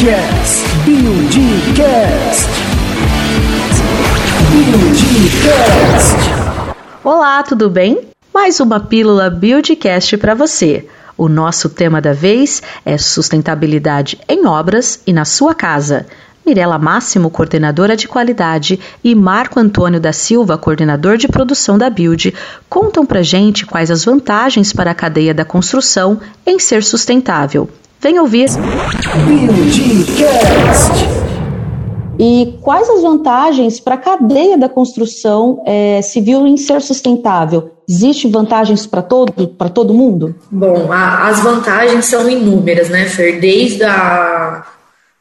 Buildcast. Buildcast. Buildcast. Olá, tudo bem? Mais uma pílula Buildcast para você. O nosso tema da vez é sustentabilidade em obras e na sua casa. Mirela Máximo, coordenadora de qualidade, e Marco Antônio da Silva, coordenador de produção da Build, contam pra gente quais as vantagens para a cadeia da construção em ser sustentável. Vem ouvir. Buildcast. E quais as vantagens para a cadeia da construção é, civil em ser sustentável? Existem vantagens para todo, todo mundo? Bom, a, as vantagens são inúmeras, né, Fer? Desde a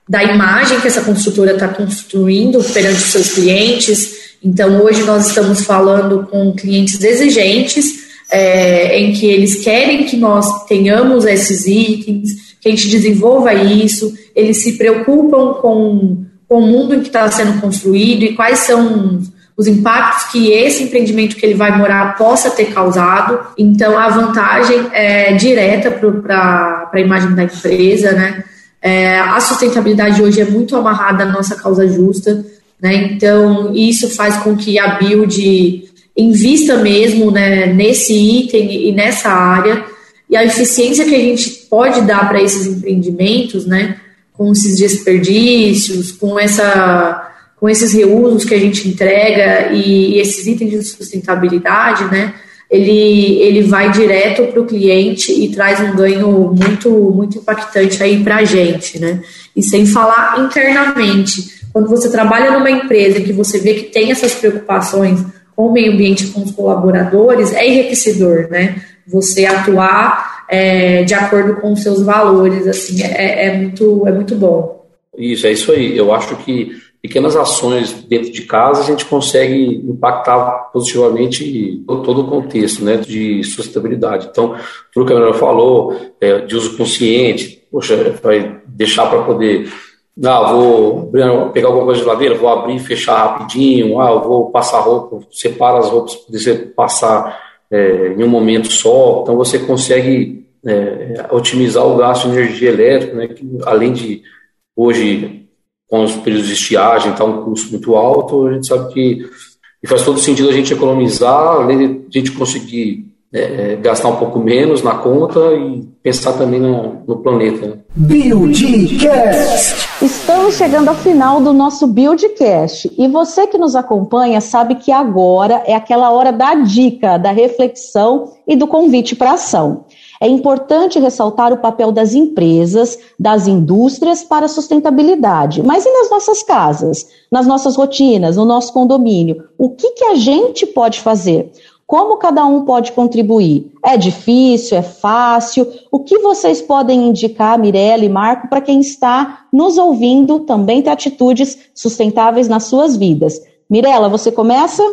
da imagem que essa construtora está construindo perante os seus clientes. Então, hoje nós estamos falando com clientes exigentes, é, em que eles querem que nós tenhamos esses itens, que a gente desenvolva isso, eles se preocupam com, com o mundo em que está sendo construído e quais são os impactos que esse empreendimento que ele vai morar possa ter causado. Então, a vantagem é direta para a imagem da empresa, né? É, a sustentabilidade hoje é muito amarrada à nossa causa justa, né? Então, isso faz com que a Build invista mesmo né, nesse item e nessa área e a eficiência que a gente pode dar para esses empreendimentos, né, com esses desperdícios, com essa com esses reusos que a gente entrega e, e esses itens de sustentabilidade, né, ele, ele vai direto para o cliente e traz um ganho muito, muito impactante aí para a gente, né? E sem falar internamente, quando você trabalha numa empresa que você vê que tem essas preocupações com o meio ambiente, com os colaboradores, é enriquecedor, né? Você atuar é, de acordo com os seus valores, assim, é, é, muito, é muito bom. Isso, é isso aí. Eu acho que pequenas ações dentro de casa a gente consegue impactar positivamente todo o contexto né, de sustentabilidade. Então, tudo que a Manuela falou, é, de uso consciente, poxa, vai deixar para poder ah, vou pegar alguma coisa de geladeira, vou abrir e fechar rapidinho, ah, eu vou passar roupa, separa as roupas para você passar é, em um momento só, então você consegue é, otimizar o gasto de energia elétrica, né, que além de hoje, com os períodos de estiagem, está um custo muito alto, a gente sabe que e faz todo sentido a gente economizar, além de a gente conseguir é gastar um pouco menos na conta e pensar também no, no planeta. Né? Buildcast. Estamos chegando ao final do nosso Buildcast e você que nos acompanha sabe que agora é aquela hora da dica, da reflexão e do convite para ação. É importante ressaltar o papel das empresas, das indústrias para a sustentabilidade. Mas e nas nossas casas, nas nossas rotinas, no nosso condomínio? O que, que a gente pode fazer? Como cada um pode contribuir? É difícil? É fácil? O que vocês podem indicar, Mirella e Marco, para quem está nos ouvindo também ter atitudes sustentáveis nas suas vidas? Mirella, você começa?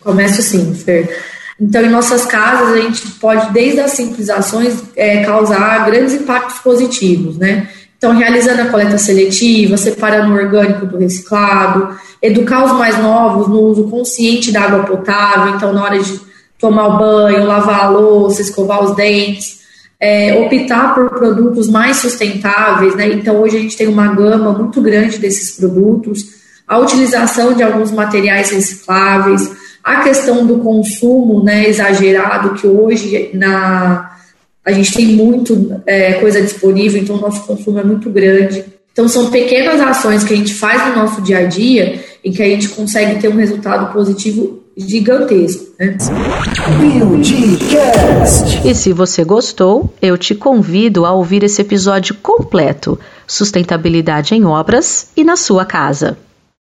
Começo sim, Fer. Então, em nossas casas, a gente pode, desde as simples ações, é, causar grandes impactos positivos, né? Então, realizando a coleta seletiva, separando o orgânico do reciclado, educar os mais novos no uso consciente da água potável, então, na hora de tomar banho, lavar a louça, escovar os dentes, é, optar por produtos mais sustentáveis, né? Então, hoje a gente tem uma gama muito grande desses produtos, a utilização de alguns materiais recicláveis, a questão do consumo né, exagerado, que hoje na, a gente tem muito é, coisa disponível, então o nosso consumo é muito grande. Então, são pequenas ações que a gente faz no nosso dia a dia em que a gente consegue ter um resultado positivo gigantesco. Né? E se você gostou, eu te convido a ouvir esse episódio completo: Sustentabilidade em Obras e na sua casa.